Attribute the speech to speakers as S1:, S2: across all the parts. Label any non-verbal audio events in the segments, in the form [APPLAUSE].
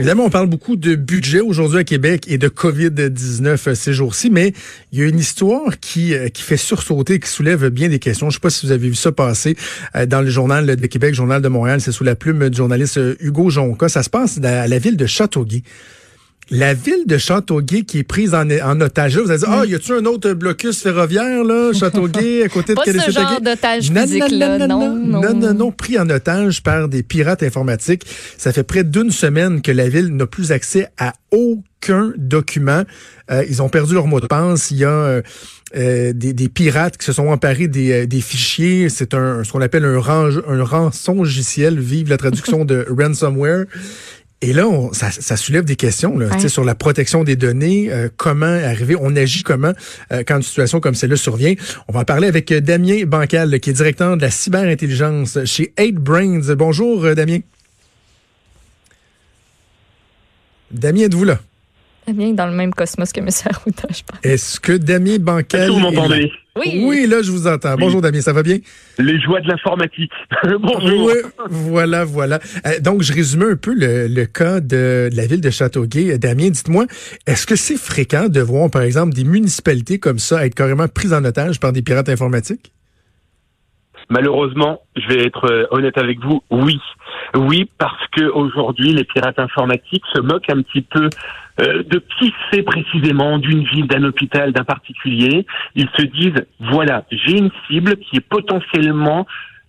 S1: Évidemment, on parle beaucoup de budget aujourd'hui à Québec et de COVID-19 ces jours-ci, mais il y a une histoire qui, euh, qui fait sursauter, qui soulève bien des questions. Je ne sais pas si vous avez vu ça passer euh, dans le journal de Québec, journal de Montréal. C'est sous la plume du journaliste euh, Hugo Jonca. Ça se passe à la ville de Châteauguay. La ville de Châteauguay qui est prise en, en otage. Vous allez dire, ah, oh, y a-tu un autre blocus ferroviaire, là, Châteauguay, à côté de [LAUGHS]
S2: Pas ce genre d'otage
S1: non,
S2: là.
S1: non,
S2: Non,
S1: non, non, non, non, pris en otage par des pirates informatiques. Ça fait près d'une semaine que la ville n'a plus accès à aucun document. Euh, ils ont perdu leur mot de passe. Il y a euh, euh, des, des, pirates qui se sont emparés des, euh, des fichiers. C'est un ce qu'on appelle un, range, un rançon logiciel. Vive la traduction de [LAUGHS] ransomware. Et là, on, ça, ça, soulève des questions là, ouais. sur la protection des données, euh, comment arriver, on agit comment euh, quand une situation comme celle-là survient. On va en parler avec Damien Bancal, qui est directeur de la cyberintelligence chez 8Brains. Bonjour, Damien. Damien, êtes-vous là?
S2: Damien est dans le même cosmos que M. Arruda, je pense.
S1: Est-ce que Damien Bancal...
S3: Est-ce que vous m'entendez?
S2: Oui.
S1: oui, là, je vous entends. Oui. Bonjour, Damien, ça va bien?
S3: Les joies de l'informatique. [LAUGHS] Bonjour.
S1: Oui, voilà, voilà. Euh, donc, je résumais un peu le, le cas de, de, la ville de Châteauguay. Damien, dites-moi, est-ce que c'est fréquent de voir, par exemple, des municipalités comme ça être carrément prises en otage par des pirates informatiques?
S3: Malheureusement, je vais être honnête avec vous, oui. Oui, parce que aujourd'hui, les pirates informatiques se moquent un petit peu euh, de qui c'est précisément d'une ville, d'un hôpital, d'un particulier. Ils se disent, voilà, j'ai une cible qui est potentiellement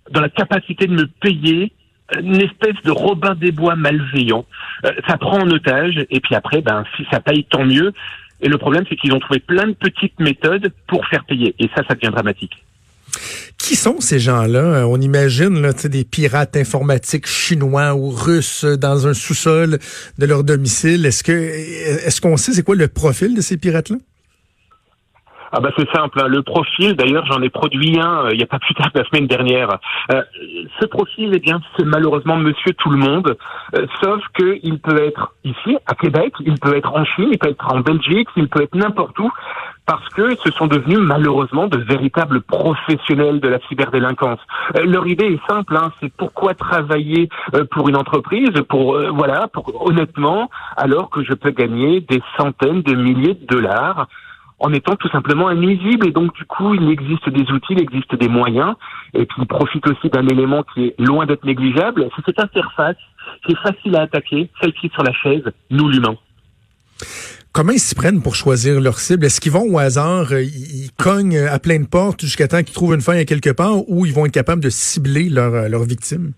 S3: dans la capacité de me payer une espèce de Robin des Bois malveillant. Euh, ça prend en otage, et puis après, ben, si ça paye, tant mieux. Et le problème, c'est qu'ils ont trouvé plein de petites méthodes pour faire payer. Et ça, ça devient dramatique.
S1: Qui sont ces gens-là? On imagine là, des pirates informatiques chinois ou russes dans un sous-sol de leur domicile. Est-ce que est-ce qu'on sait c'est quoi le profil de ces pirates-là?
S3: Ah bah c'est simple. Hein. Le profil, d'ailleurs, j'en ai produit un euh, il n'y a pas plus tard que la semaine dernière. Euh, ce profil, eh bien, c'est malheureusement Monsieur Tout le Monde, euh, sauf que il peut être ici, à Québec, il peut être en Chine, il peut être en Belgique, il peut être n'importe où, parce que ce sont devenus malheureusement de véritables professionnels de la cyberdélinquance. Euh, leur idée est simple, hein, c'est pourquoi travailler euh, pour une entreprise, pour voilà, pour honnêtement, alors que je peux gagner des centaines de milliers de dollars en étant tout simplement invisible. Et donc, du coup, il existe des outils, il existe des moyens, et puis il profite aussi d'un élément qui est loin d'être négligeable. C'est cette interface qui est facile à attaquer, celle qui est sur la chaise, nous l'humain.
S1: Comment ils s'y prennent pour choisir leur cible? Est-ce qu'ils vont au hasard, ils cognent à plein de portes jusqu'à temps qu'ils trouvent une fin à quelque part, ou ils vont être capables de cibler leur, leur victime?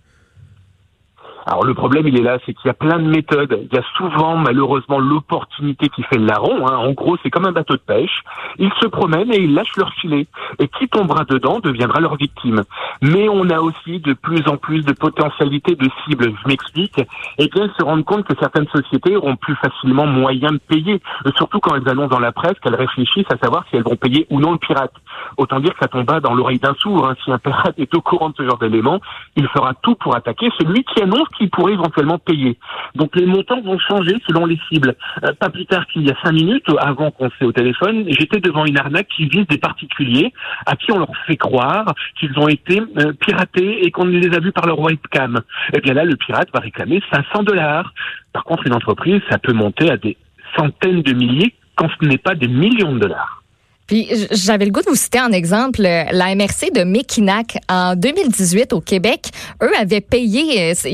S3: Alors le problème, il est là, c'est qu'il y a plein de méthodes. Il y a souvent, malheureusement, l'opportunité qui fait le larron. Hein. En gros, c'est comme un bateau de pêche. Ils se promènent et ils lâchent leur filet. Et qui tombera dedans deviendra leur victime. Mais on a aussi de plus en plus de potentialités de cibles. Je m'explique. Et bien, se rendre compte que certaines sociétés auront plus facilement moyen de payer. Surtout quand elles annoncent dans la presse qu'elles réfléchissent à savoir si elles vont payer ou non le pirate. Autant dire que ça tombe dans l'oreille d'un sourd. Hein. Si un pirate [LAUGHS] est au courant de ce genre d'éléments, il fera tout pour attaquer celui qui annonce qui pourrait éventuellement payer. Donc les montants vont changer selon les cibles. Euh, pas plus tard qu'il y a cinq minutes, avant qu'on s'est au téléphone, j'étais devant une arnaque qui vise des particuliers à qui on leur fait croire qu'ils ont été euh, piratés et qu'on les a vus par leur webcam. Et bien là, le pirate va réclamer 500 dollars. Par contre, une entreprise, ça peut monter à des centaines de milliers quand ce n'est pas des millions de dollars.
S2: Puis j'avais le goût de vous citer en exemple la MRC de Mekinac en 2018 au Québec. Eux avaient payé, euh,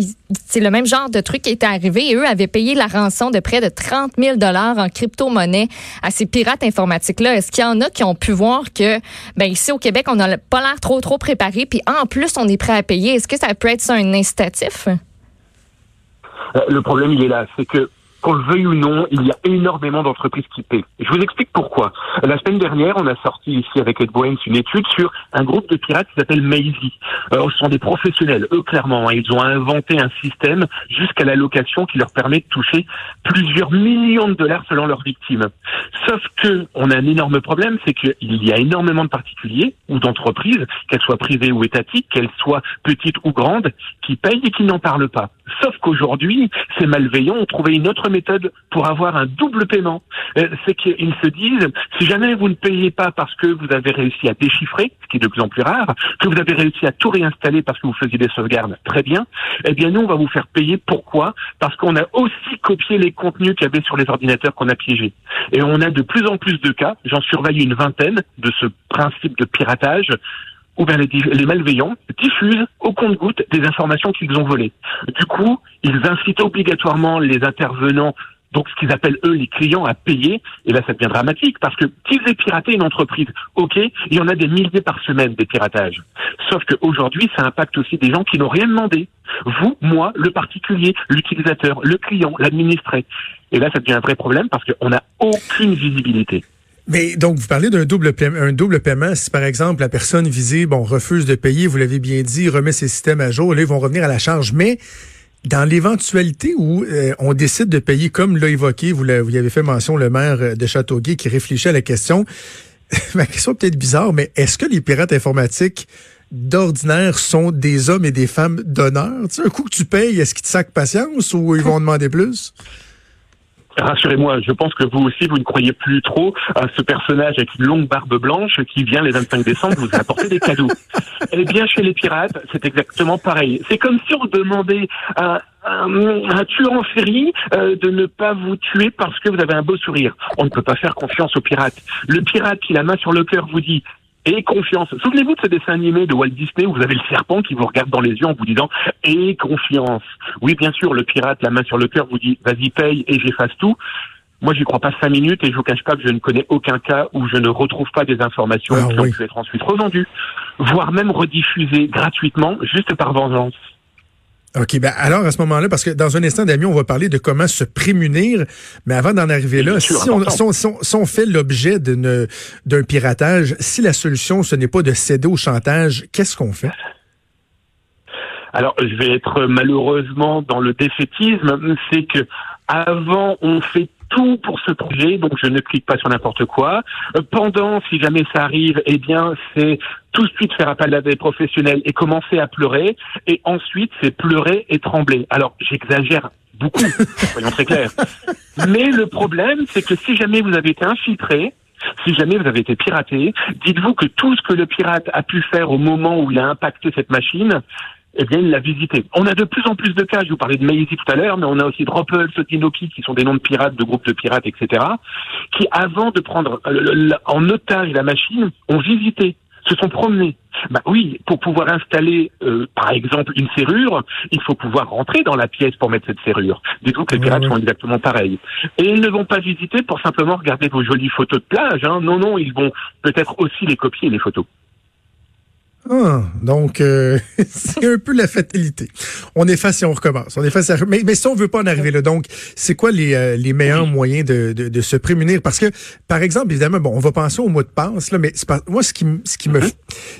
S2: c'est le même genre de truc qui était arrivé, et eux avaient payé la rançon de près de 30 000 dollars en crypto-monnaie à ces pirates informatiques-là. Est-ce qu'il y en a qui ont pu voir que, ben ici au Québec, on n'a pas l'air trop trop préparé, puis en plus on est prêt à payer? Est-ce que ça peut être ça un incitatif?
S3: Le problème il est là, c'est que qu'on le veuille ou non, il y a énormément d'entreprises qui paient. Je vous explique pourquoi. La semaine dernière, on a sorti ici avec Ed Boeing une étude sur un groupe de pirates qui s'appelle Maisie. Euh, ce sont des professionnels, eux clairement. Hein. ils ont inventé un système jusqu'à la location qui leur permet de toucher plusieurs millions de dollars selon leurs victimes. Sauf que on a un énorme problème, c'est qu'il y a énormément de particuliers ou d'entreprises, qu'elles soient privées ou étatiques, qu'elles soient petites ou grandes, qui payent et qui n'en parlent pas. Sauf qu'aujourd'hui, ces malveillants ont trouvé une autre méthode pour avoir un double paiement. Euh, c'est qu'ils se disent, si jamais vous ne payez pas parce que vous avez réussi à déchiffrer, ce qui est de plus en plus rare, que vous avez réussi à tout réinstaller parce que vous faisiez des sauvegardes, très bien, eh bien nous, on va vous faire payer. Pourquoi? Parce qu'on a aussi copié les contenus qu'il y avait sur les ordinateurs qu'on a piégés. Et on a de plus en plus de cas, j'en surveille une vingtaine de ce principe de piratage, ou bien les, malveillants diffusent au compte-goutte des informations qu'ils ont volées. Du coup, ils incitent obligatoirement les intervenants donc ce qu'ils appellent eux les clients à payer, et là ça devient dramatique parce que qu'ils aient piraté une entreprise, ok, il y en a des milliers par semaine des piratages. Sauf qu'aujourd'hui ça impacte aussi des gens qui n'ont rien demandé. Vous, moi, le particulier, l'utilisateur, le client, l'administré. Et là ça devient un vrai problème parce qu'on n'a aucune visibilité.
S1: Mais donc, vous parlez d'un double, un double paiement. Si, par exemple, la personne visée bon, refuse de payer, vous l'avez bien dit, remet ses systèmes à jour, là, ils vont revenir à la charge. Mais dans l'éventualité où euh, on décide de payer, comme l'a évoqué, vous, vous y avez fait mention, le maire de Châteauguay qui réfléchit à la question, [LAUGHS] ma question est peut-être bizarre, mais est-ce que les pirates informatiques d'ordinaire sont des hommes et des femmes d'honneur? Tu un coup que tu payes, est-ce qu'ils te sacent patience ou ils vont demander plus?
S3: Rassurez-moi, je pense que vous aussi, vous ne croyez plus trop à ce personnage avec une longue barbe blanche qui vient les 25 décembre vous apporter des cadeaux. [LAUGHS] Eh bien, chez les pirates, c'est exactement pareil. C'est comme si on demandait à un, tueur en série euh, de ne pas vous tuer parce que vous avez un beau sourire. On ne peut pas faire confiance aux pirates. Le pirate qui la main sur le cœur vous dit et confiance. Souvenez-vous de ce dessin animé de Walt Disney où vous avez le serpent qui vous regarde dans les yeux en vous disant et confiance. Oui, bien sûr, le pirate, la main sur le cœur, vous dit vas-y paye et j'efface tout. Moi, j'y crois pas cinq minutes et je vous cache pas que je ne connais aucun cas où je ne retrouve pas des informations ah qui ont pu être ensuite revendues, voire même rediffusées gratuitement juste par vengeance.
S1: OK, ben alors à ce moment-là, parce que dans un instant, Damien, on va parler de comment se prémunir, mais avant d'en arriver là, si on, si, on, fait l'objet d'un piratage, si la solution, ce n'est pas de céder au chantage, qu'est-ce qu'on fait?
S3: Alors, je vais être malheureusement dans le défaitisme, c'est que avant, on fait tout pour ce projet, donc je ne clique pas sur n'importe quoi. Euh, pendant, si jamais ça arrive, eh bien, c'est tout de suite faire appel à des professionnels et commencer à pleurer. Et ensuite, c'est pleurer et trembler. Alors, j'exagère beaucoup, [LAUGHS] soyons très clairs. Mais le problème, c'est que si jamais vous avez été infiltré, si jamais vous avez été piraté, dites-vous que tout ce que le pirate a pu faire au moment où il a impacté cette machine, eh bien, il l'a visité. On a de plus en plus de cas, je vous parlais de Maisie tout à l'heure, mais on a aussi Droppel, Sotinoki, qui sont des noms de pirates, de groupes de pirates, etc., qui, avant de prendre euh, en otage la machine, ont visité, se sont promenés. Bah oui, pour pouvoir installer, euh, par exemple, une serrure, il faut pouvoir rentrer dans la pièce pour mettre cette serrure. Dites-vous que les pirates sont exactement pareils. Et ils ne vont pas visiter pour simplement regarder vos jolies photos de plage. Hein. Non, non, ils vont peut-être aussi les copier, les photos.
S1: Ah, donc euh, [LAUGHS] c'est un peu la fatalité. On efface et on recommence. On efface, mais, mais si on veut pas en arriver là, donc c'est quoi les, euh, les meilleurs moyens de, de, de, se prémunir? Parce que, par exemple, évidemment, bon, on va penser au mot de passe là, mais pas, moi ce qui, ce qui me,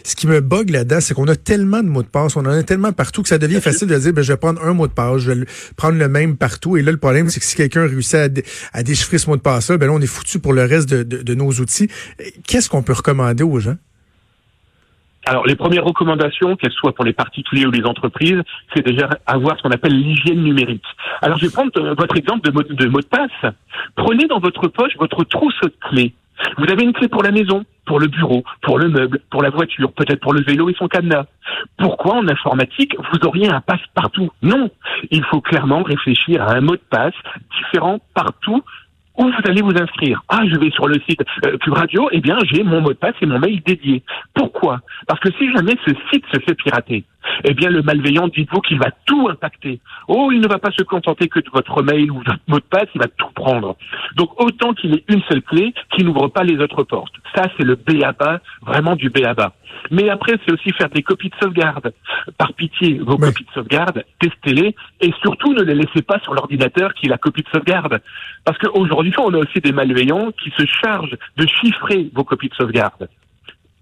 S1: ce qui me bug là-dedans, c'est qu'on a tellement de mots de passe, on en a tellement partout que ça devient facile de dire, ben, je vais prendre un mot de passe, je vais prendre le même partout. Et là, le problème, c'est que si quelqu'un réussit à, à, déchiffrer ce mot de passe-là, ben là, on est foutu pour le reste de, de nos outils. Qu'est-ce qu'on peut recommander aux gens?
S3: Alors, les premières recommandations, qu'elles soient pour les particuliers ou les entreprises, c'est déjà avoir ce qu'on appelle l'hygiène numérique. Alors, je vais prendre euh, votre exemple de mot, de passe. Prenez dans votre poche votre trousse de clés. Vous avez une clé pour la maison, pour le bureau, pour le meuble, pour la voiture, peut-être pour le vélo et son cadenas. Pourquoi en informatique vous auriez un passe partout Non, il faut clairement réfléchir à un mot de passe différent partout où vous allez vous inscrire? Ah, je vais sur le site euh, Cube Radio, eh bien, j'ai mon mot de passe et mon mail dédié. Pourquoi? Parce que si jamais ce site se fait pirater, eh bien le malveillant, dites-vous qu'il va tout impacter. Oh, il ne va pas se contenter que de votre mail ou votre mot de passe, il va tout prendre. Donc autant qu'il ait une seule clé qui n'ouvre pas les autres portes. Ça, c'est le B à bas, vraiment du B à bas. Mais après, c'est aussi faire des copies de sauvegarde. Par pitié, vos copies de sauvegarde, testez-les et surtout ne les laissez pas sur l'ordinateur qui est la copie de sauvegarde. Parce qu'aujourd'hui, on a aussi des malveillants qui se chargent de chiffrer vos copies de sauvegarde.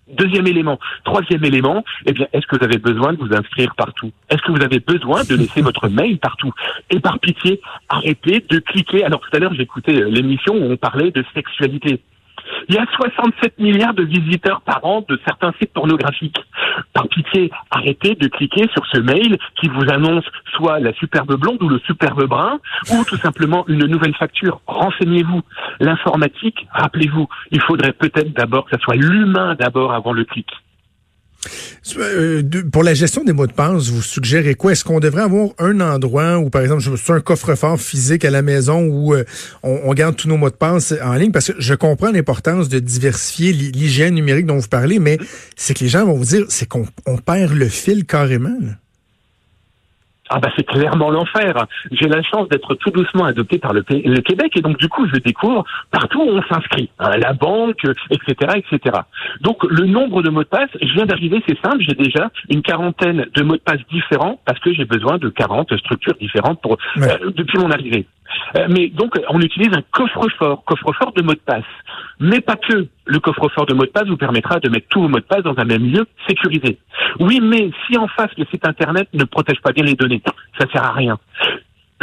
S3: Deuxième élément. Troisième élément, eh bien, est-ce que vous avez besoin de vous inscrire partout? Est-ce que vous avez besoin de laisser votre mail partout? Et par pitié, arrêtez de cliquer. Alors tout à l'heure, j'écoutais euh, l'émission où on parlait de sexualité. Il y a 67 milliards de visiteurs par an de certains sites pornographiques. Par pitié, arrêtez de cliquer sur ce mail qui vous annonce soit la superbe blonde ou le superbe brun, ou tout simplement une nouvelle facture. Renseignez-vous. L'informatique, rappelez-vous, il faudrait peut-être d'abord que ça soit l'humain d'abord avant le clic.
S1: Euh, pour la gestion des mots de passe, vous suggérez quoi? Est-ce qu'on devrait avoir un endroit où, par exemple, je un coffre-fort physique à la maison où euh, on, garde tous nos mots de passe en ligne? Parce que je comprends l'importance de diversifier l'hy- l'hygiène numérique dont vous parlez, mais c'est que les gens vont vous dire, c'est qu'on on perd le fil carrément.
S3: Ah bah c'est clairement l'enfer. J'ai la chance d'être tout doucement adopté par le, le Québec et donc du coup je découvre partout où on s'inscrit, hein, la banque, etc., etc. Donc le nombre de mots de passe, je viens d'arriver, c'est simple, j'ai déjà une quarantaine de mots de passe différents parce que j'ai besoin de 40 structures différentes pour
S1: Ouais.
S3: euh, depuis mon arrivée. Euh, mais donc on utilise un coffre-fort, coffre-fort de mots de passe. Mais pas que. Le coffre-fort de mots de passe vous permettra de mettre tous vos mots de passe dans un même lieu sécurisé. Oui, mais si en face le site internet ne protège pas bien les données, ça sert à rien.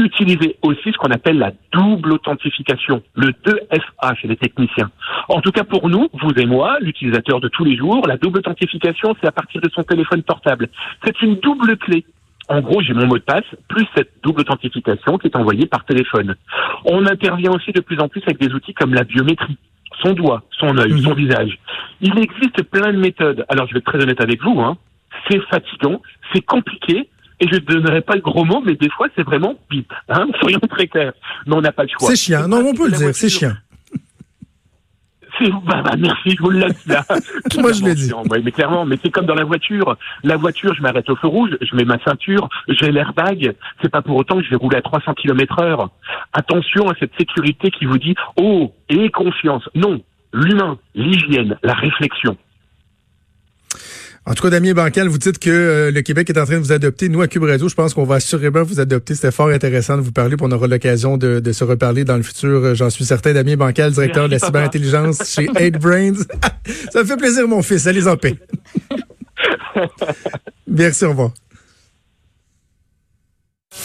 S3: Utilisez aussi ce qu'on appelle la double authentification, le 2FA chez les techniciens. En tout cas pour nous, vous et moi, l'utilisateur de tous les jours, la double authentification, c'est à partir de son téléphone portable. C'est une double clé. En gros, j'ai mon mot de passe plus cette double authentification qui est envoyée par téléphone. On intervient aussi de plus en plus avec des outils comme la biométrie, son doigt, son œil,
S1: Mhm.
S3: son visage. Il existe plein de méthodes. Alors, je vais être très honnête avec vous, hein. C'est fatigant, c'est compliqué, et je ne donnerai pas le gros mot, mais des fois, c'est vraiment bip, hein. [LAUGHS] Soyons très clairs. Mais on n'a pas le choix.
S1: C'est chiant. Non, on peut le dire, c'est
S3: c'est bah, bah, merci, je vous le laisse là. [LAUGHS]
S1: Moi, je l'ai dit.
S3: Ouais, mais clairement, mais c'est comme dans la voiture. La voiture, je m'arrête au feu rouge, je mets ma ceinture, j'ai l'airbag. C'est pas pour autant que je vais rouler à 300 km heure. Attention à cette sécurité qui vous dit oh et confiance. Non, l'humain, l'hygiène, la réflexion.
S1: En tout cas, Damien Bancal, vous dites que euh, le Québec est en train de vous adopter. Nous, à Cube Radio, je pense qu'on va assurément vous adopter. C'était fort intéressant de vous parler, puis on aura l'occasion de, de se reparler dans le futur. Euh, J'en suis certain. Damien Bancal, directeur
S3: Merci,
S1: de la cyberintelligence chez [LAUGHS] 8 Brains. [LAUGHS] Ça me fait plaisir, mon fils. Allez en paix. [LAUGHS] Merci, au revoir.